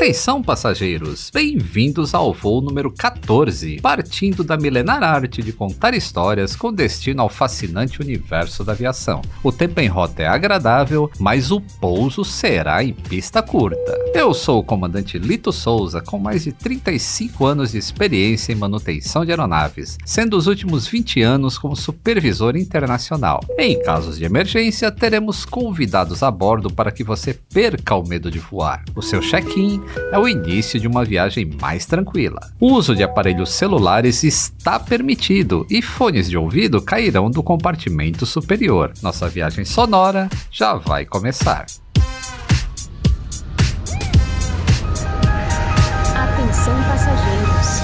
Atenção, passageiros! Bem-vindos ao voo número 14, partindo da milenar arte de contar histórias com destino ao fascinante universo da aviação. O tempo em rota é agradável, mas o pouso será em pista curta. Eu sou o comandante Lito Souza, com mais de 35 anos de experiência em manutenção de aeronaves, sendo os últimos 20 anos como supervisor internacional. Em casos de emergência, teremos convidados a bordo para que você perca o medo de voar. O seu check-in é o início de uma viagem mais tranquila. O uso de aparelhos celulares está permitido e fones de ouvido cairão do compartimento superior. Nossa viagem sonora já vai começar. Atenção passageiros.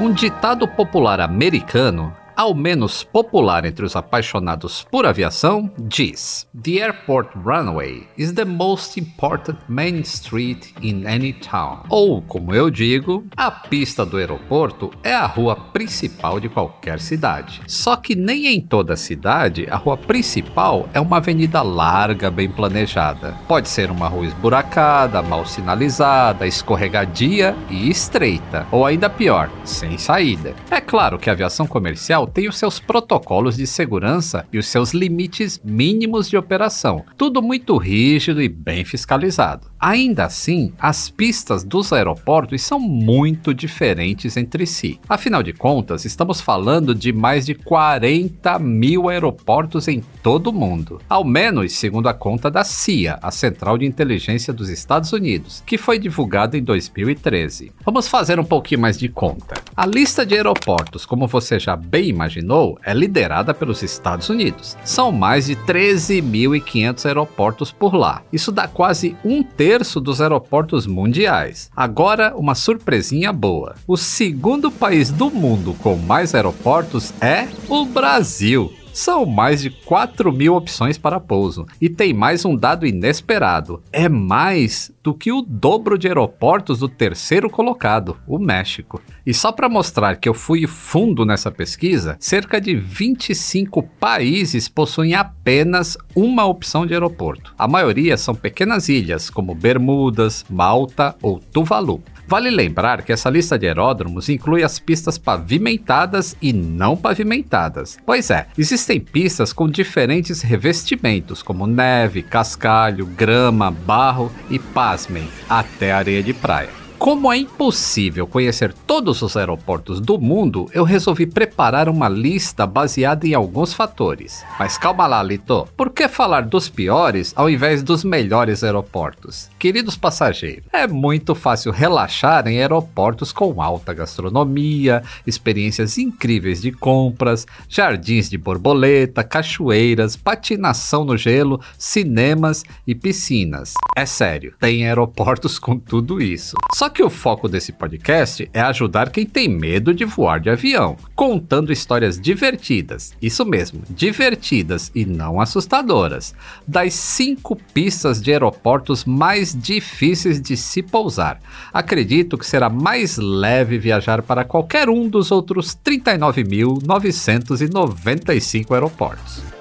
Um ditado popular americano ao menos popular entre os apaixonados por aviação, diz: The airport runway is the most important main street in any town. Ou, como eu digo, a pista do aeroporto é a rua principal de qualquer cidade. Só que nem em toda cidade a rua principal é uma avenida larga, bem planejada. Pode ser uma rua esburacada, mal sinalizada, escorregadia e estreita, ou ainda pior, sem saída. É claro que a aviação comercial tem os seus protocolos de segurança e os seus limites mínimos de operação, tudo muito rígido e bem fiscalizado. Ainda assim, as pistas dos aeroportos são muito diferentes entre si. Afinal de contas, estamos falando de mais de 40 mil aeroportos em todo o mundo, ao menos segundo a conta da CIA, a Central de Inteligência dos Estados Unidos, que foi divulgada em 2013. Vamos fazer um pouquinho mais de conta. A lista de aeroportos, como você já bem imaginou, é liderada pelos Estados Unidos. São mais de 13.500 aeroportos por lá. Isso dá quase um terço dos aeroportos mundiais. Agora, uma surpresinha boa. O segundo país do mundo com mais aeroportos é o Brasil. São mais de 4 mil opções para pouso. E tem mais um dado inesperado: é mais do que o dobro de aeroportos do terceiro colocado, o México. E só para mostrar que eu fui fundo nessa pesquisa, cerca de 25 países possuem apenas uma opção de aeroporto. A maioria são pequenas ilhas, como Bermudas, Malta ou Tuvalu. Vale lembrar que essa lista de aeródromos inclui as pistas pavimentadas e não pavimentadas. Pois é, existem pistas com diferentes revestimentos, como neve, cascalho, grama, barro e, pasmem, até areia de praia. Como é impossível conhecer todos os aeroportos do mundo, eu resolvi preparar uma lista baseada em alguns fatores. Mas calma lá, Lito. Por que falar dos piores ao invés dos melhores aeroportos? Queridos passageiros, é muito fácil relaxar em aeroportos com alta gastronomia, experiências incríveis de compras, jardins de borboleta, cachoeiras, patinação no gelo, cinemas e piscinas. É sério, tem aeroportos com tudo isso. Só que o foco desse podcast é ajudar quem tem medo de voar de avião, contando histórias divertidas, isso mesmo, divertidas e não assustadoras, das cinco pistas de aeroportos mais difíceis de se pousar. Acredito que será mais leve viajar para qualquer um dos outros 39.995 aeroportos.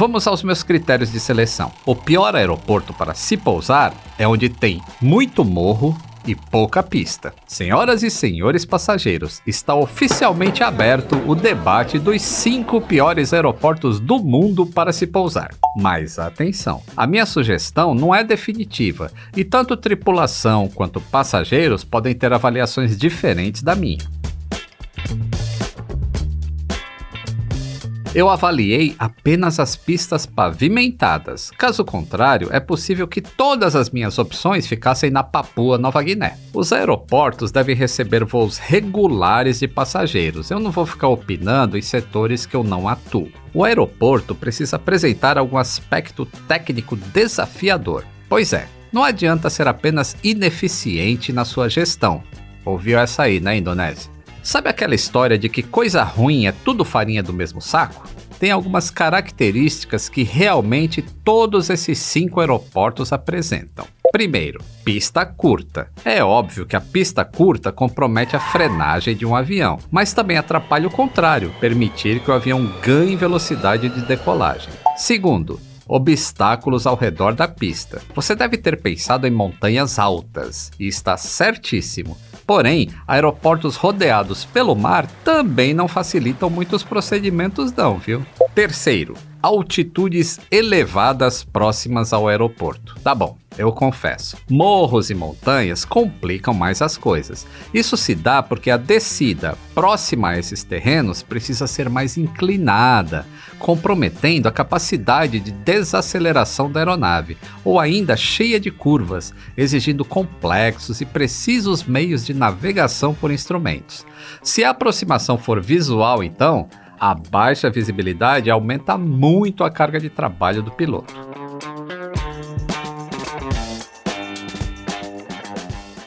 Vamos aos meus critérios de seleção. O pior aeroporto para se pousar é onde tem muito morro e pouca pista. Senhoras e senhores passageiros, está oficialmente aberto o debate dos cinco piores aeroportos do mundo para se pousar. Mas atenção, a minha sugestão não é definitiva e tanto tripulação quanto passageiros podem ter avaliações diferentes da minha. Eu avaliei apenas as pistas pavimentadas. Caso contrário, é possível que todas as minhas opções ficassem na Papua Nova Guiné. Os aeroportos devem receber voos regulares de passageiros. Eu não vou ficar opinando em setores que eu não atuo. O aeroporto precisa apresentar algum aspecto técnico desafiador. Pois é, não adianta ser apenas ineficiente na sua gestão Ouviu essa aí, né, Indonésia? Sabe aquela história de que coisa ruim é tudo farinha do mesmo saco? Tem algumas características que realmente todos esses cinco aeroportos apresentam. Primeiro, pista curta. É óbvio que a pista curta compromete a frenagem de um avião, mas também atrapalha o contrário, permitir que o avião ganhe velocidade de decolagem. Segundo, obstáculos ao redor da pista. Você deve ter pensado em montanhas altas, e está certíssimo. Porém, aeroportos rodeados pelo mar também não facilitam muitos procedimentos, não, viu? Terceiro, altitudes elevadas próximas ao aeroporto. Tá bom, eu confesso. Morros e montanhas complicam mais as coisas. Isso se dá porque a descida próxima a esses terrenos precisa ser mais inclinada, comprometendo a capacidade de desaceleração da aeronave, ou ainda cheia de curvas, exigindo complexos e precisos meios de navegação por instrumentos. Se a aproximação for visual, então, a baixa visibilidade aumenta muito a carga de trabalho do piloto.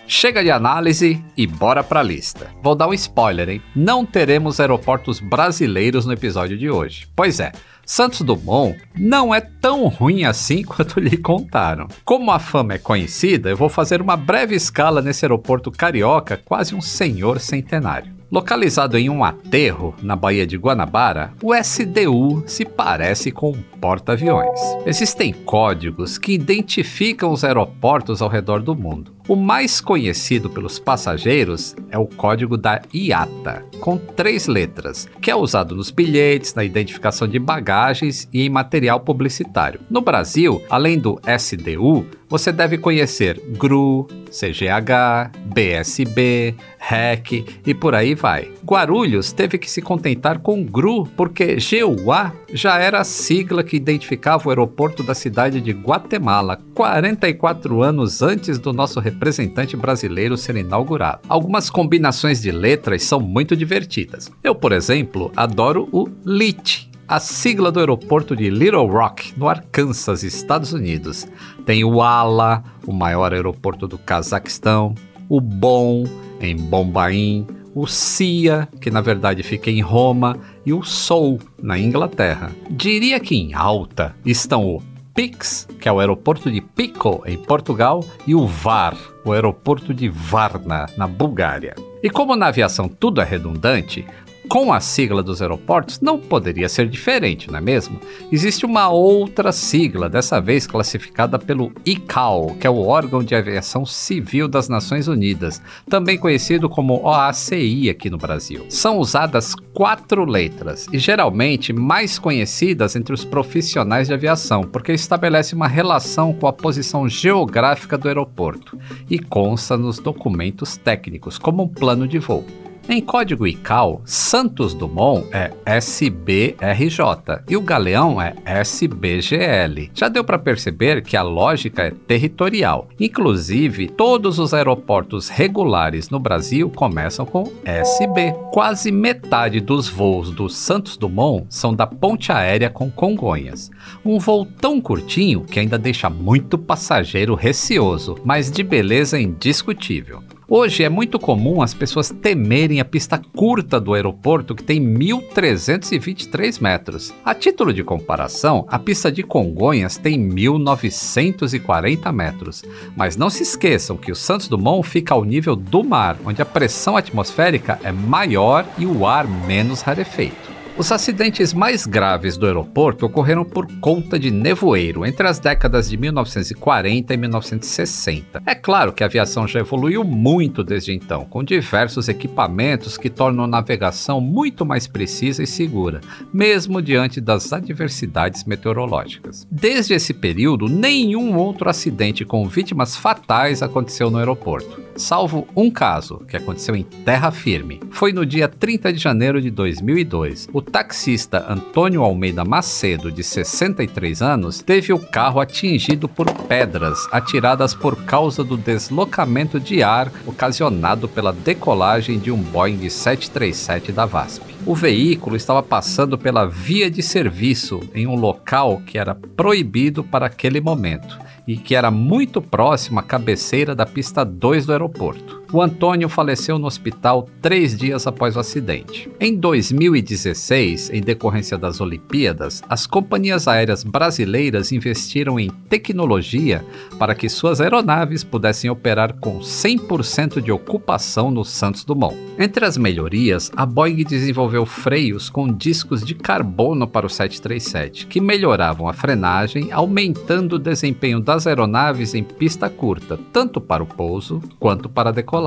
Chega de análise e bora pra lista. Vou dar um spoiler, hein? Não teremos aeroportos brasileiros no episódio de hoje. Pois é, Santos Dumont não é tão ruim assim quanto lhe contaram. Como a fama é conhecida, eu vou fazer uma breve escala nesse aeroporto carioca, quase um senhor centenário. Localizado em um aterro na Baía de Guanabara, o SDU se parece com um porta-aviões. Existem códigos que identificam os aeroportos ao redor do mundo. O mais conhecido pelos passageiros é o código da IATA, com três letras, que é usado nos bilhetes, na identificação de bagagens e em material publicitário. No Brasil, além do SDU, você deve conhecer GRU, CGH, BSB, REC e por aí vai. Guarulhos teve que se contentar com GRU porque GUA já era a sigla que identificava o aeroporto da cidade de Guatemala 44 anos antes do nosso representante brasileiro ser inaugurado. Algumas combinações de letras são muito divertidas. Eu, por exemplo, adoro o LIT, a sigla do aeroporto de Little Rock, no Arkansas, Estados Unidos. Tem o ALA, o maior aeroporto do Cazaquistão, o BOM, em Bombaim, o CIA, que na verdade fica em Roma, e o SOL, na Inglaterra. Diria que em alta estão o Pix, que é o aeroporto de Pico, em Portugal, e o VAR, o aeroporto de Varna, na Bulgária. E como na aviação tudo é redundante, com a sigla dos aeroportos não poderia ser diferente, não é mesmo? Existe uma outra sigla, dessa vez classificada pelo ICAO, que é o órgão de aviação civil das Nações Unidas, também conhecido como OACI aqui no Brasil. São usadas quatro letras e geralmente mais conhecidas entre os profissionais de aviação, porque estabelece uma relação com a posição geográfica do aeroporto e consta nos documentos técnicos como um plano de voo. Em código ICAO, Santos Dumont é SBRJ e o Galeão é SBGL. Já deu para perceber que a lógica é territorial. Inclusive, todos os aeroportos regulares no Brasil começam com SB. Quase metade dos voos do Santos Dumont são da ponte aérea com Congonhas. Um voo tão curtinho que ainda deixa muito passageiro receoso, mas de beleza indiscutível. Hoje é muito comum as pessoas temerem a pista curta do aeroporto, que tem 1.323 metros. A título de comparação, a pista de Congonhas tem 1.940 metros. Mas não se esqueçam que o Santos Dumont fica ao nível do mar, onde a pressão atmosférica é maior e o ar menos rarefeito. Os acidentes mais graves do aeroporto ocorreram por conta de nevoeiro entre as décadas de 1940 e 1960. É claro que a aviação já evoluiu muito desde então, com diversos equipamentos que tornam a navegação muito mais precisa e segura, mesmo diante das adversidades meteorológicas. Desde esse período, nenhum outro acidente com vítimas fatais aconteceu no aeroporto, salvo um caso que aconteceu em terra firme. Foi no dia 30 de janeiro de 2002. O taxista Antônio Almeida Macedo, de 63 anos, teve o carro atingido por pedras atiradas por causa do deslocamento de ar ocasionado pela decolagem de um Boeing 737 da VASP. O veículo estava passando pela via de serviço em um local que era proibido para aquele momento e que era muito próximo à cabeceira da pista 2 do aeroporto. O Antônio faleceu no hospital três dias após o acidente. Em 2016, em decorrência das Olimpíadas, as companhias aéreas brasileiras investiram em tecnologia para que suas aeronaves pudessem operar com 100% de ocupação no Santos Dumont. Entre as melhorias, a Boeing desenvolveu freios com discos de carbono para o 737, que melhoravam a frenagem, aumentando o desempenho das aeronaves em pista curta, tanto para o pouso quanto para a decolagem.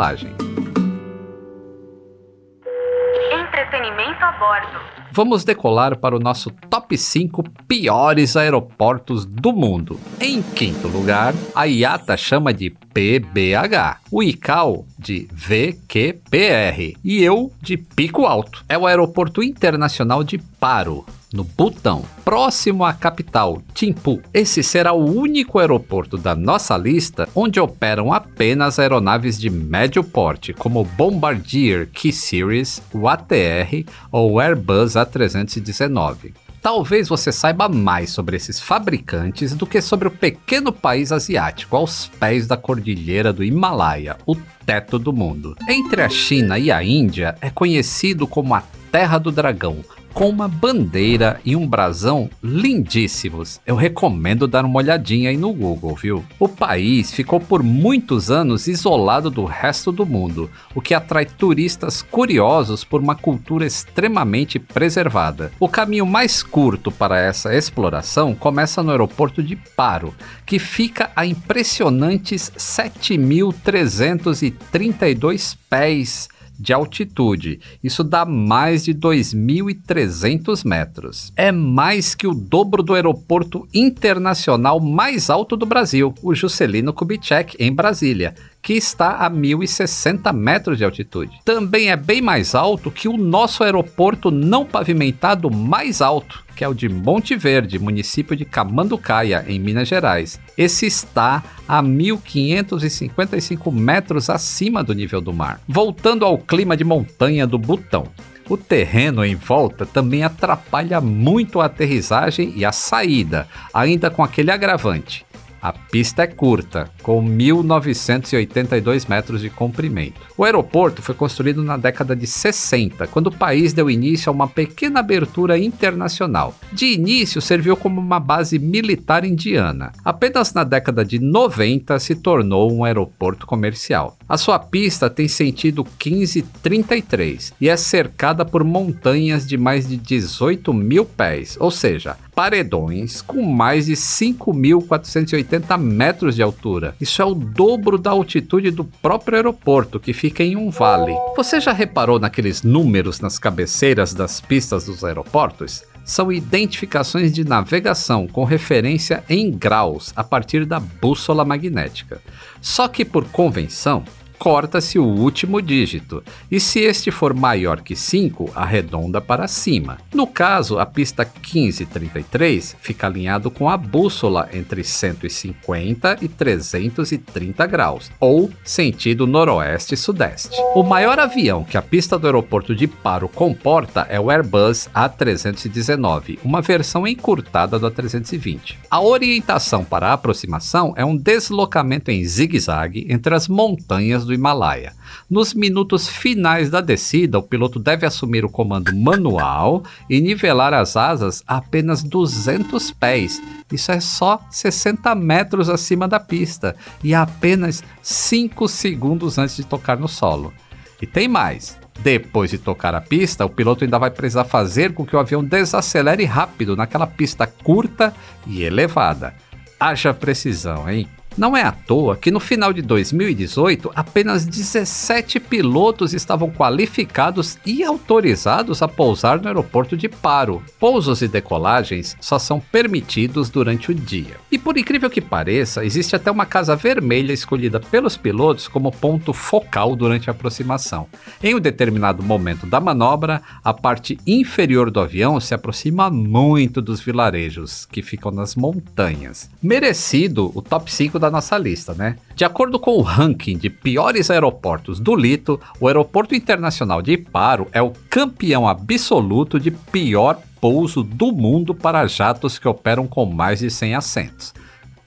Entretenimento a bordo. Vamos decolar para o nosso top 5 piores aeroportos do mundo. Em quinto lugar, a IATA chama de PBH, o ICAO de VQPR e eu de Pico Alto. É o aeroporto internacional de Paro, no Butão, próximo à capital, Thimphu. Esse será o único aeroporto da nossa lista onde operam apenas aeronaves de médio porte, como o Bombardier Key Series, o ATR ou o Airbus A319. Talvez você saiba mais sobre esses fabricantes do que sobre o pequeno país asiático aos pés da cordilheira do Himalaia, o teto do mundo. Entre a China e a Índia, é conhecido como a Terra do Dragão, com uma bandeira e um brasão lindíssimos. Eu recomendo dar uma olhadinha aí no Google, viu? O país ficou por muitos anos isolado do resto do mundo, o que atrai turistas curiosos por uma cultura extremamente preservada. O caminho mais curto para essa exploração começa no aeroporto de Paro, que fica a impressionantes 7.332 pés de altitude. Isso dá mais de 2.300 metros. É mais que o dobro do aeroporto internacional mais alto do Brasil, o Juscelino Kubitschek, em Brasília, que está a 1.060 metros de altitude. Também é bem mais alto que o nosso aeroporto não pavimentado mais alto, que é o de Monte Verde, município de Camanducaia, em Minas Gerais. Esse está a 1.555 metros acima do nível do mar. Voltando ao clima de montanha do Butão. O terreno em volta também atrapalha muito a aterrissagem e a saída, ainda com aquele agravante. A pista é curta, com 1.982 metros de comprimento. O aeroporto foi construído na década de 60, quando o país deu início a uma pequena abertura internacional. De início, serviu como uma base militar indiana. Apenas na década de 90 se tornou um aeroporto comercial. A sua pista tem sentido 1533 e é cercada por montanhas de mais de 18 mil pés, ou seja, paredões com mais de 5.480 metros de altura. Isso é o dobro da altitude do próprio aeroporto, que fica em um vale. Você já reparou naqueles números nas cabeceiras das pistas dos aeroportos? São identificações de navegação com referência em graus a partir da bússola magnética. Só que por convenção, corta-se o último dígito, e se este for maior que 5, arredonda para cima. No caso, a pista 1533 fica alinhado com a bússola entre 150 e 330 graus, ou sentido noroeste-sudeste. O maior avião que a pista do aeroporto de Paro comporta é o Airbus A319, uma versão encurtada do A320. A orientação para a aproximação é um deslocamento em zigue-zague entre as montanhas do Himalaia. Nos minutos finais da descida, o piloto deve assumir o comando manual e nivelar as asas a apenas 200 pés. Isso é só 60 metros acima da pista e apenas 5 segundos antes de tocar no solo. E tem mais. Depois de tocar a pista, o piloto ainda vai precisar fazer com que o avião desacelere rápido naquela pista curta e elevada. Haja precisão, hein? Não é à toa que no final de 2018 apenas 17 pilotos estavam qualificados e autorizados a pousar no aeroporto de Paro. Pousos e decolagens só são permitidos durante o dia. E por incrível que pareça, existe até uma casa vermelha escolhida pelos pilotos como ponto focal durante a aproximação. Em um determinado momento da manobra, a parte inferior do avião se aproxima muito dos vilarejos que ficam nas montanhas. Merecido o top 5 da da nossa lista, né? De acordo com o ranking de piores aeroportos do Lito, o Aeroporto Internacional de Iparo é o campeão absoluto de pior pouso do mundo para jatos que operam com mais de 100 assentos.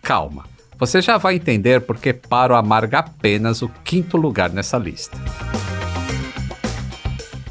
Calma, Você já vai entender porque Paro amarga apenas o quinto lugar nessa lista.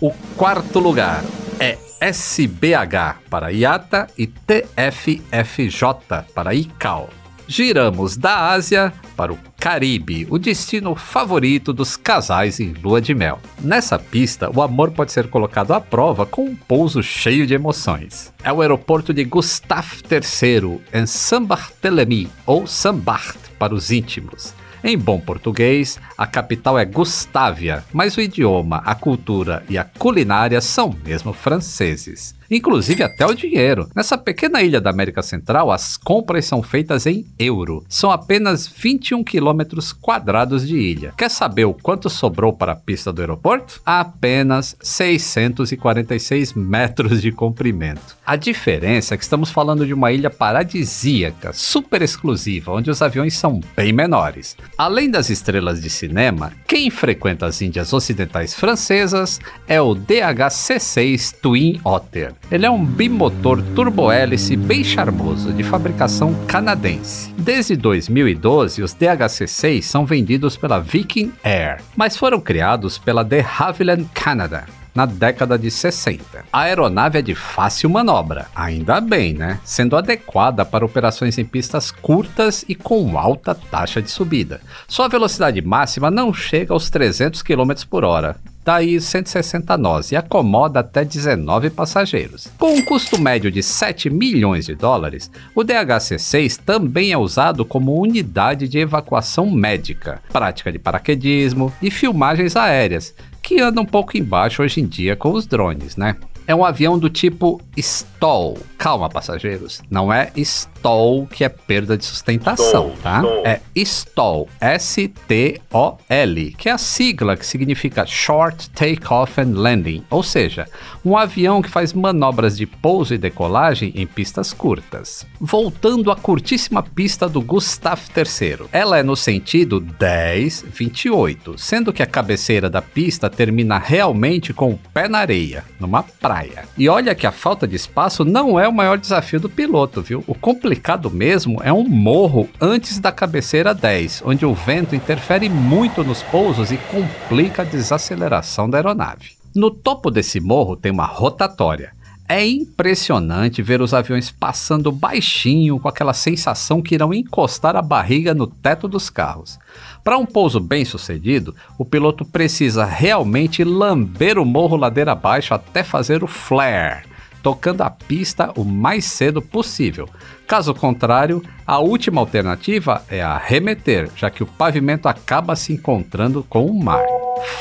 O quarto lugar é SBH para IATA e TFFJ para ICAO. Giramos da Ásia para o Caribe, o destino favorito dos casais em lua de mel. Nessa pista, o amor pode ser colocado à prova com um pouso cheio de emoções. É o aeroporto de Gustave III, em Saint-Barthélemy, ou Saint-Barth para os íntimos. Em bom português, a capital é Gustávia, mas o idioma, a cultura e a culinária são mesmo franceses inclusive até o dinheiro. Nessa pequena ilha da América Central, as compras são feitas em euro. São apenas 21 quilômetros quadrados de ilha. Quer saber o quanto sobrou para a pista do aeroporto? Apenas 646 metros de comprimento. A diferença é que estamos falando de uma ilha paradisíaca, super exclusiva, onde os aviões são bem menores. Além das estrelas de cinema, quem frequenta as Índias Ocidentais francesas é o DHC-6 Twin Otter. Ele é um bimotor turbohélice bem charmoso, de fabricação canadense. Desde 2012, os DHC-6 são vendidos pela Viking Air, mas foram criados pela de Havilland Canada, na década de 60. A aeronave é de fácil manobra, ainda bem, né? Sendo adequada para operações em pistas curtas e com alta taxa de subida. Sua velocidade máxima não chega aos 300 km por hora, daí 160 nós e acomoda até 19 passageiros. Com um custo médio de 7 milhões de dólares, o DHC-6 também é usado como unidade de evacuação médica, prática de paraquedismo e filmagens aéreas, que anda um pouco embaixo hoje em dia com os drones, né? É um avião do tipo STOL. Calma, passageiros. Não é STOL que é perda de sustentação, tá? É STOL. S-T-O-L. Que é a sigla que significa Short Takeoff and Landing. Ou seja, um avião que faz manobras de pouso e decolagem em pistas curtas. Voltando à curtíssima pista do Gustav III. Ela é no sentido 10-28, sendo que a cabeceira da pista termina realmente com o pé na areia, numa praia praia. E olha que a falta de espaço não é o maior desafio do piloto, viu? O complicado mesmo é um morro antes da cabeceira 10, onde o vento interfere muito nos pousos e complica a desaceleração da aeronave. No topo desse morro tem uma rotatória. É impressionante ver os aviões passando baixinho com aquela sensação que irão encostar a barriga no teto dos carros. Para um pouso bem sucedido, o piloto precisa realmente lamber o morro ladeira abaixo até fazer o flare, tocando a pista o mais cedo possível. Caso contrário, a última alternativa é arremeter, já que o pavimento acaba se encontrando com o mar.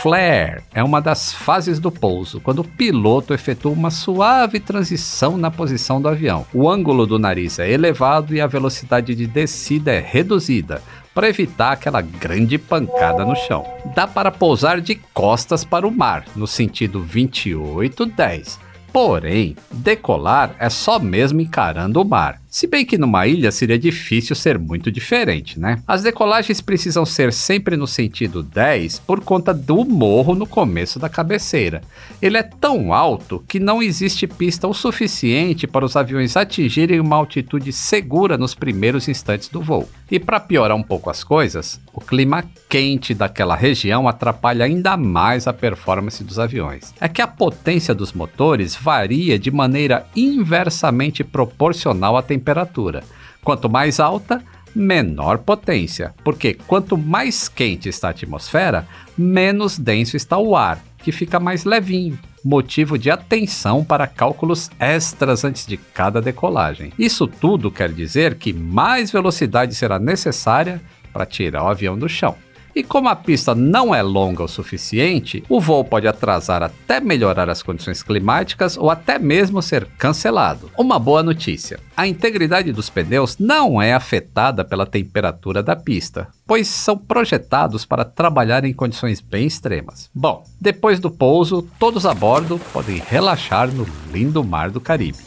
Flare é uma das fases do pouso, quando o piloto efetua uma suave transição na posição do avião. O ângulo do nariz é elevado e a velocidade de descida é reduzida, para evitar aquela grande pancada no chão. Dá para pousar de costas para o mar, no sentido 28-10. Porém, decolar é só mesmo encarando o mar. Se bem que numa ilha seria difícil ser muito diferente, né? As decolagens precisam ser sempre no sentido 10 por conta do morro no começo da cabeceira. Ele é tão alto que não existe pista o suficiente para os aviões atingirem uma altitude segura nos primeiros instantes do voo. E para piorar um pouco as coisas, o clima quente daquela região atrapalha ainda mais a performance dos aviões. É que a potência dos motores varia de maneira inversamente proporcional à temperatura temperatura. Quanto mais alta, menor potência, porque quanto mais quente está a atmosfera, menos denso está o ar, que fica mais levinho, motivo de atenção para cálculos extras antes de cada decolagem. Isso tudo quer dizer que mais velocidade será necessária para tirar o avião do chão. E como a pista não é longa o suficiente, o voo pode atrasar até melhorar as condições climáticas ou até mesmo ser cancelado. Uma boa notícia: a integridade dos pneus não é afetada pela temperatura da pista, pois são projetados para trabalhar em condições bem extremas. Bom, depois do pouso, todos a bordo podem relaxar no lindo mar do Caribe.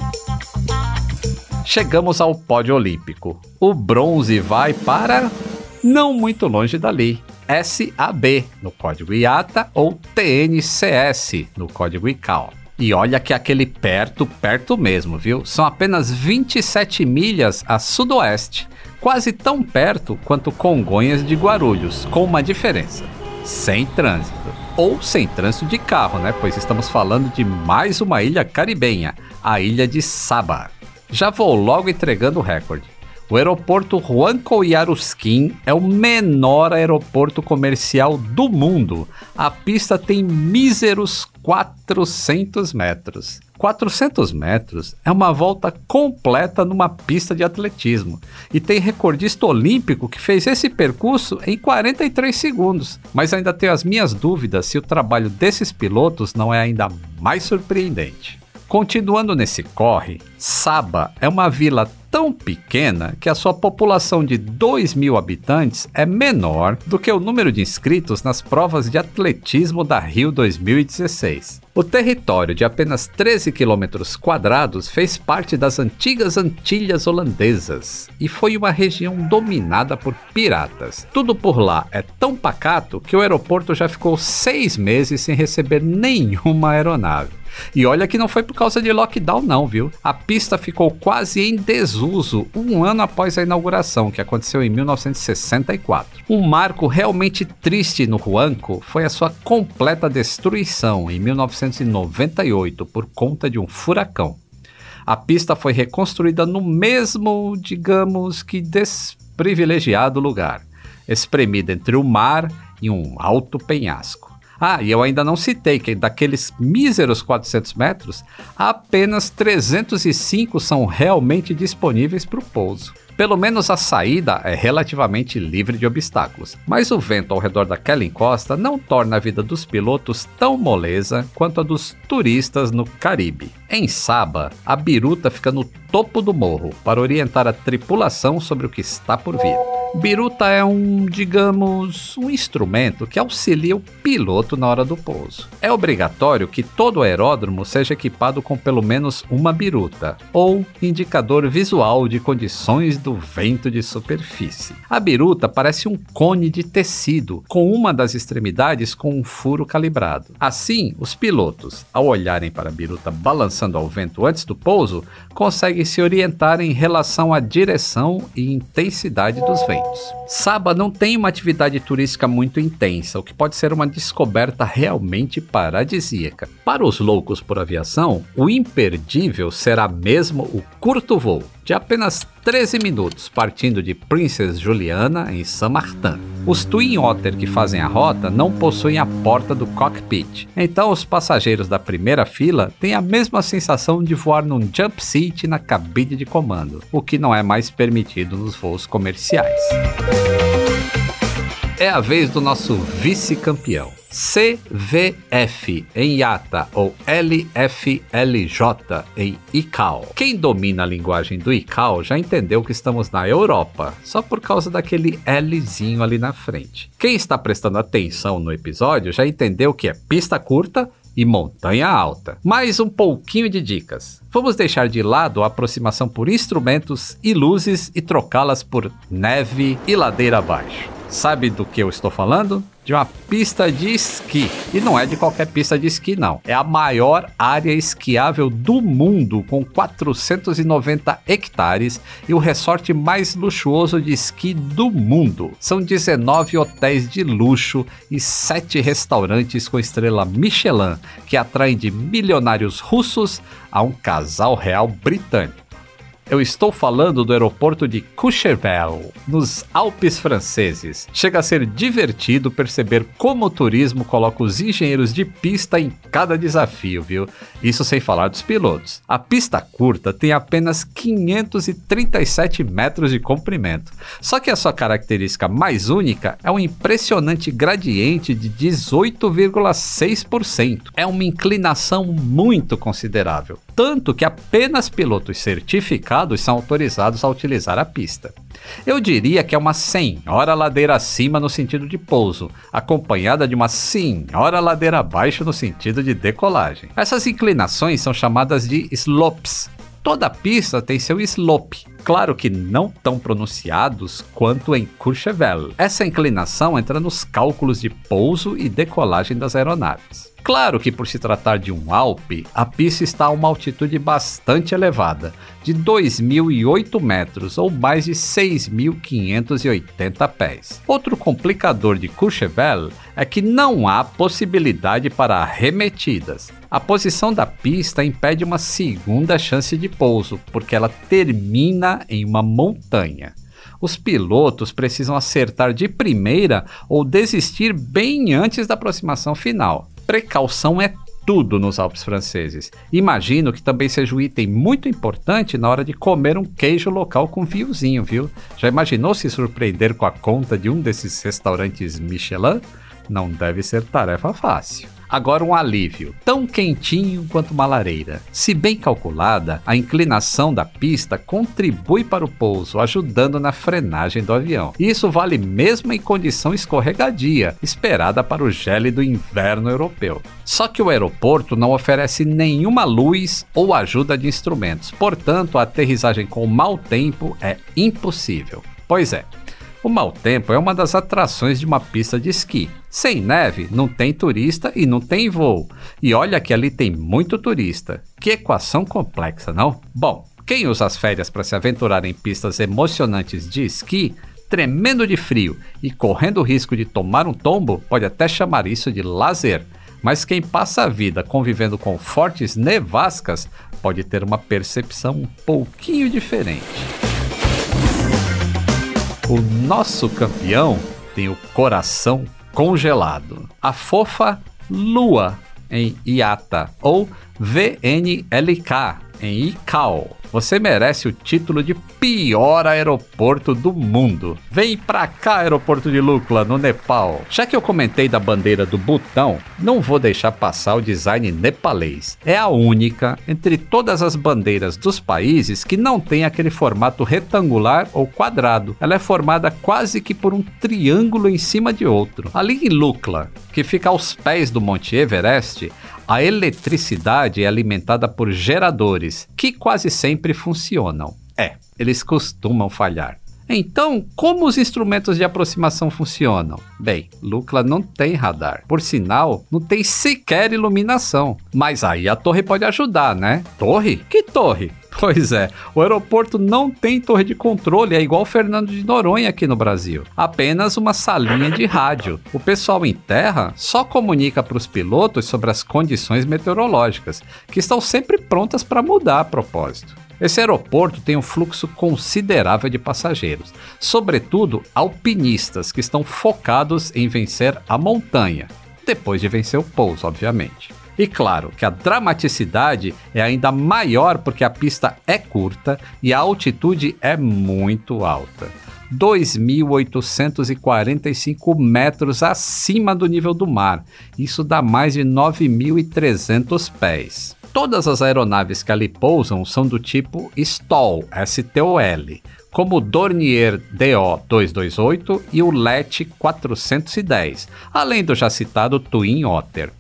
Chegamos ao pódio olímpico. O bronze vai para não muito longe dali. SAB no código IATA ou TNCS no código ICAO. E olha que aquele perto, perto mesmo, viu? São apenas 27 milhas a sudoeste, quase tão perto quanto Congonhas de Guarulhos, com uma diferença: sem trânsito. Ou sem trânsito de carro, né? Pois estamos falando de mais uma ilha caribenha, a ilha de Saba. Já vou logo entregando o recorde. O aeroporto Juan Coyarusquim é o menor aeroporto comercial do mundo. A pista tem míseros 400 metros. 400 metros é uma volta completa numa pista de atletismo e tem recordista olímpico que fez esse percurso em 43 segundos. Mas ainda tenho as minhas dúvidas se o trabalho desses pilotos não é ainda mais surpreendente. Continuando nesse corre, Saba é uma vila tão pequena que a sua população de 2 mil habitantes é menor do que o número de inscritos nas provas de atletismo da Rio 2016. O território de apenas 13 quilômetros quadrados fez parte das antigas Antilhas Holandesas e foi uma região dominada por piratas. Tudo por lá é tão pacato que o aeroporto já ficou seis meses sem receber nenhuma aeronave. E olha que não foi por causa de lockdown, não, viu? A pista ficou quase em desuso um ano após a inauguração, que aconteceu em 1964. Um marco realmente triste no Huanco foi a sua completa destruição em 1998 por conta de um furacão. A pista foi reconstruída no mesmo, digamos que desprivilegiado lugar, espremida entre o mar e um alto penhasco. Ah, e eu ainda não citei que daqueles míseros 400 metros, apenas 305 são realmente disponíveis para o pouso. Pelo menos a saída é relativamente livre de obstáculos, mas o vento ao redor daquela encosta não torna a vida dos pilotos tão moleza quanto a dos turistas no Caribe. Em Saba, a biruta fica no topo do morro para orientar a tripulação sobre o que está por vir. Biruta é um, digamos, um instrumento que auxilia o piloto na hora do pouso. É obrigatório que todo aeródromo seja equipado com pelo menos uma biruta, ou indicador visual de condições do vento de superfície. A biruta parece um cone de tecido, com uma das extremidades com um furo calibrado. Assim, os pilotos, ao olharem para a biruta balançando ao vento antes do pouso, conseguem se orientar em relação à direção e intensidade dos ventos. Saba não tem uma atividade turística muito intensa, o que pode ser uma descoberta realmente paradisíaca. Para os loucos por aviação, o imperdível será mesmo o curto voo, de apenas 13 minutos, partindo de Princess Juliana, em Saint-Martin. Os Twin Otter que fazem a rota não possuem a porta do cockpit, então os passageiros da primeira fila têm a mesma sensação de voar num jump seat na cabine de comando, o que não é mais permitido nos voos comerciais. É a vez do nosso vice-campeão. CVF em IATA ou LFLJ em ICAO. Quem domina a linguagem do ICAO já entendeu que estamos na Europa, só por causa daquele Lzinho ali na frente. Quem está prestando atenção no episódio já entendeu que é pista curta e montanha alta. Mais um pouquinho de dicas. Vamos deixar de lado a aproximação por instrumentos e luzes e trocá-las por neve e ladeira abaixo. Sabe do que eu estou falando? De uma pista de esqui. E não é de qualquer pista de esqui, não. É a maior área esquiável do mundo, com 490 hectares e o resort mais luxuoso de esqui do mundo. São 19 hotéis de luxo e 7 restaurantes com estrela Michelin, que atraem de milionários russos a um casal real britânico. Eu estou falando do aeroporto de Courchevel, nos Alpes franceses. Chega a ser divertido perceber como o turismo coloca os engenheiros de pista em cada desafio, viu? Isso sem falar dos pilotos. A pista curta tem apenas 537 metros de comprimento. Só que a sua característica mais única é um impressionante gradiente de 18,6%. É uma inclinação muito considerável tanto que apenas pilotos certificados são autorizados a utilizar a pista. Eu diria que é uma senhora ladeira acima no sentido de pouso, acompanhada de uma senhora ladeira abaixo no sentido de decolagem. Essas inclinações são chamadas de slopes, Toda pista tem seu slope, claro que não tão pronunciados quanto em Courchevel. Essa inclinação entra nos cálculos de pouso e decolagem das aeronaves. Claro que por se tratar de um Alpe, a pista está a uma altitude bastante elevada, de 2.008 metros ou mais de 6.580 pés. Outro complicador de Courchevel é que não há possibilidade para arremetidas. A posição da pista impede uma segunda chance de pouso, porque ela termina em uma montanha. Os pilotos precisam acertar de primeira ou desistir bem antes da aproximação final. Precaução é tudo nos Alpes franceses. Imagino que também seja um item muito importante na hora de comer um queijo local com vinhozinho, viu? Já imaginou se surpreender com a conta de um desses restaurantes Michelin? Não deve ser tarefa fácil. Agora um alívio, tão quentinho quanto uma lareira. Se bem calculada, a inclinação da pista contribui para o pouso, ajudando na frenagem do avião. Isso vale mesmo em condição escorregadia, esperada para o gélido inverno europeu. Só que o aeroporto não oferece nenhuma luz ou ajuda de instrumentos, portanto, a aterrissagem com mau tempo é impossível. Pois é, o mau tempo é uma das atrações de uma pista de esqui. Sem neve, não tem turista e não tem voo. E olha que ali tem muito turista. Que equação complexa, não? Bom, quem usa as férias para se aventurar em pistas emocionantes de esqui, tremendo de frio e correndo o risco de tomar um tombo, pode até chamar isso de lazer. Mas quem passa a vida convivendo com fortes nevascas pode ter uma percepção um pouquinho diferente. O nosso campeão tem o coração congelado. A fofa Lua em IATA ou VNLK em ICAO. Você merece o título de pior aeroporto do mundo. Vem pra cá, aeroporto de Lukla, no Nepal. Já que eu comentei da bandeira do Butão, não vou deixar passar o design nepalês. É a única entre todas as bandeiras dos países que não tem aquele formato retangular ou quadrado. Ela é formada quase que por um triângulo em cima de outro. Ali em Lukla, que fica aos pés do Monte Everest, a eletricidade é alimentada por geradores, que quase sempre funcionam. É, eles costumam falhar. Então, como os instrumentos de aproximação funcionam? Bem, Lucla não tem radar. Por sinal, não tem sequer iluminação. Mas aí a torre pode ajudar, né? Torre? Que torre? Pois é, o aeroporto não tem torre de controle, é igual Fernando de Noronha aqui no Brasil. Apenas uma salinha de rádio. O pessoal em terra só comunica para os pilotos sobre as condições meteorológicas, que estão sempre prontas para mudar a propósito. Esse aeroporto tem um fluxo considerável de passageiros, sobretudo alpinistas que estão focados em vencer a montanha, depois de vencer o pouso, obviamente. E claro que a dramaticidade é ainda maior porque a pista é curta e a altitude é muito alta. 2.845 metros acima do nível do mar. Isso dá mais de 9.300 pés. Todas as aeronaves que ali pousam são do tipo STOL, S-T-O-L, como o Dornier DO-228 e o LET 410, além do já citado Twin Otter.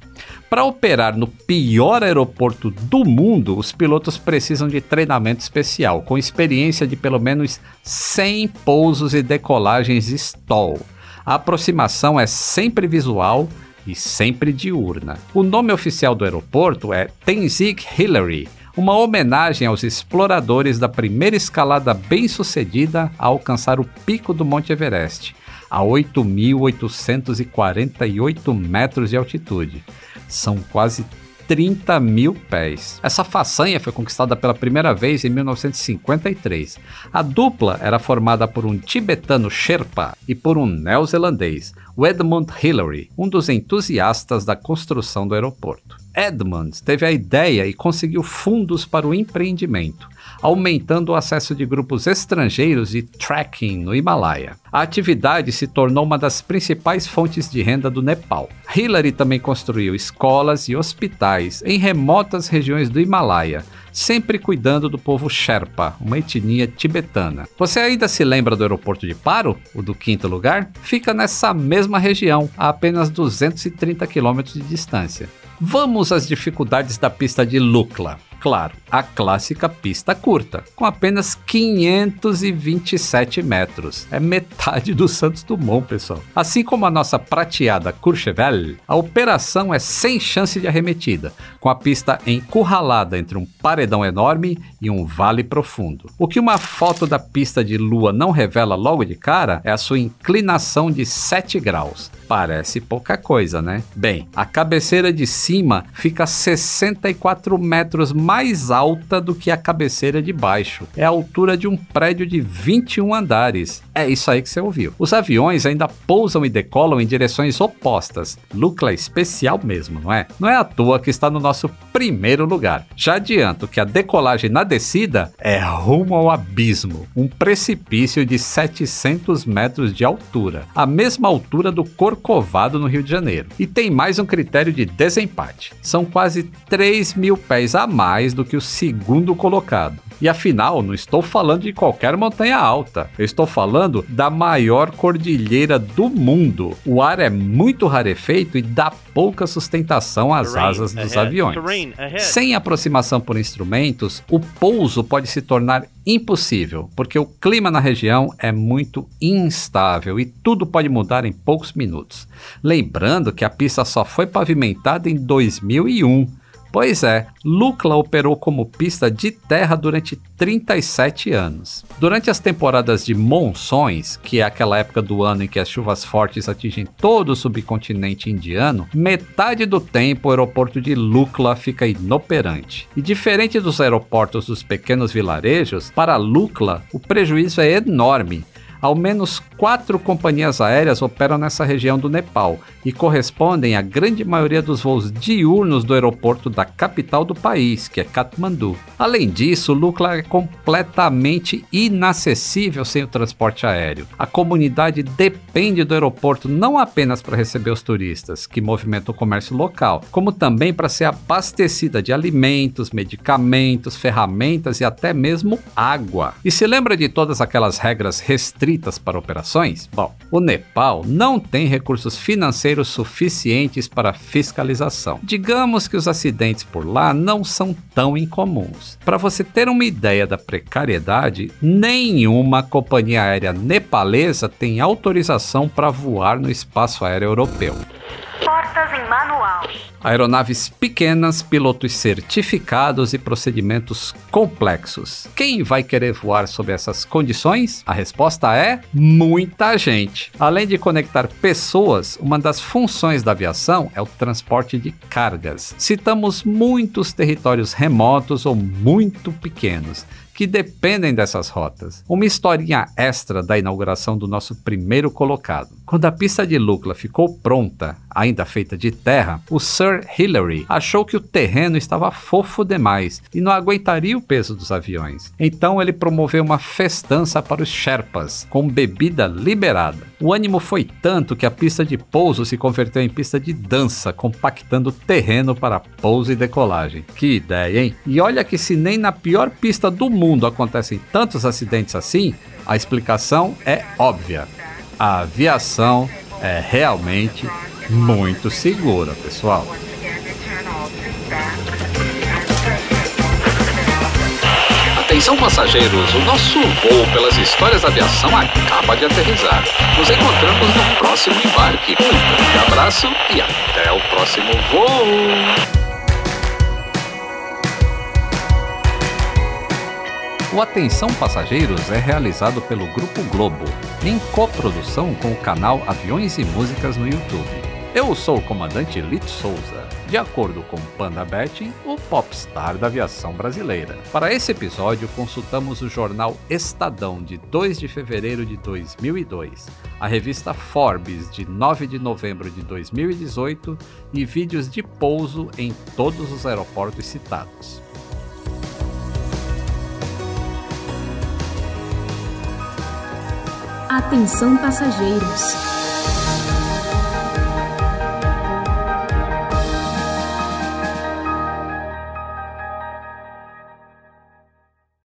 Para operar no pior aeroporto do mundo, os pilotos precisam de treinamento especial, com experiência de pelo menos 100 pousos e decolagens STOL. A aproximação é sempre visual e sempre diurna. O nome oficial do aeroporto é Tenzing Hillary, uma homenagem aos exploradores da primeira escalada bem-sucedida a alcançar o pico do Monte Everest, a 8.848 metros de altitude. São quase 30 mil pés. Essa façanha foi conquistada pela primeira vez em 1953. A dupla era formada por um tibetano Sherpa e por um neozelandês, o Edmund Hillary, um dos entusiastas da construção do aeroporto. Edmund teve a ideia e conseguiu fundos para o empreendimento aumentando o acesso de grupos estrangeiros de trekking no Himalaia. A atividade se tornou uma das principais fontes de renda do Nepal. Hillary também construiu escolas e hospitais em remotas regiões do Himalaia, sempre cuidando do povo Sherpa, uma etnia tibetana. Você ainda se lembra do aeroporto de Paro, o do quinto lugar? Fica nessa mesma região, a apenas 230 quilômetros de distância. Vamos às dificuldades da pista de Lukla. Claro, a clássica pista curta, com apenas 527 metros. É metade do Santos Dumont, pessoal. Assim como a nossa prateada Courchevel, a operação é sem chance de arremetida, com a pista encurralada entre um paredão enorme e um vale profundo. O que uma foto da pista de lua não revela logo de cara é a sua inclinação de 7 graus. Parece pouca coisa, né? Bem, a cabeceira de cima fica 64 metros mais alta do que a cabeceira de baixo. É a altura de um prédio de 21 andares. É isso aí que você ouviu. Os aviões ainda pousam e decolam em direções opostas. Lucla especial mesmo, não é? Não é à toa que está no nosso primeiro lugar. Já adianto que a decolagem na descida é rumo ao abismo, um precipício de 700 metros de altura, a mesma altura do Corcovado no Rio de Janeiro. E tem mais um critério de desempate: são quase 3 mil pés a mais do que o segundo colocado. E afinal, não estou falando de qualquer montanha alta, eu estou falando da maior cordilheira do mundo. O ar é muito rarefeito e dá pouca sustentação às asas dos aviões. Sem aproximação por instrumentos, o pouso pode se tornar impossível, porque o clima na região é muito instável e tudo pode mudar em poucos minutos. Lembrando que a pista só foi pavimentada em 2001 Pois é, Lukla operou como pista de terra durante 37 anos. Durante as temporadas de monções, que é aquela época do ano em que as chuvas fortes atingem todo o subcontinente indiano, metade do tempo o aeroporto de Lukla fica inoperante. E diferente dos aeroportos dos pequenos vilarejos, para Lukla o prejuízo é enorme. Ao menos quatro companhias aéreas operam nessa região do Nepal e correspondem à grande maioria dos voos diurnos do aeroporto da capital do país, que é Kathmandu. Além disso, Lukla é completamente inacessível sem o transporte aéreo. A comunidade depende do aeroporto não apenas para receber os turistas, que movimentam o comércio local, como também para ser abastecida de alimentos, medicamentos, ferramentas e até mesmo água. E se lembra de todas aquelas regras restritas para operações? Bom, o Nepal não tem recursos financeiros suficientes para fiscalização. Digamos que os acidentes por lá não são tão incomuns. Para você ter uma ideia da precariedade, nenhuma companhia aérea nepalesa tem autorização para voar no espaço aéreo europeu. Aeronaves pequenas, pilotos certificados e procedimentos complexos. Quem vai querer voar sob essas condições? A resposta é muita gente. Além de conectar pessoas, uma das funções da aviação é o transporte de cargas. Citamos muitos territórios remotos ou muito pequenos que dependem dessas rotas. Uma historinha extra da inauguração do nosso primeiro colocado. Quando a pista de Lukla ficou pronta, ainda feita de terra, o Sir Hillary achou que o terreno estava fofo demais e não aguentaria o peso dos aviões. Então ele promoveu uma festança para os Sherpas, com bebida liberada. O ânimo foi tanto que a pista de pouso se converteu em pista de dança, compactando o terreno para pouso e decolagem. Que ideia, hein? E olha que se nem na pior pista do mundo acontecem tantos acidentes assim, a explicação é óbvia a aviação é realmente muito segura, pessoal. Atenção passageiros, o nosso voo pelas histórias da aviação acaba de aterrizar. Nos encontramos no próximo embarque. Um grande abraço e até o próximo voo! O Atenção Passageiros é realizado pelo Grupo Globo, em coprodução com o canal Aviões e Músicas no YouTube. Eu sou o comandante Lito Souza, de acordo com Panda Betting, o popstar da aviação brasileira. Para esse episódio, consultamos o jornal Estadão de 2 de fevereiro de 2002, a revista Forbes de 9 de novembro de 2018 e vídeos de pouso em todos os aeroportos citados. Atenção passageiros.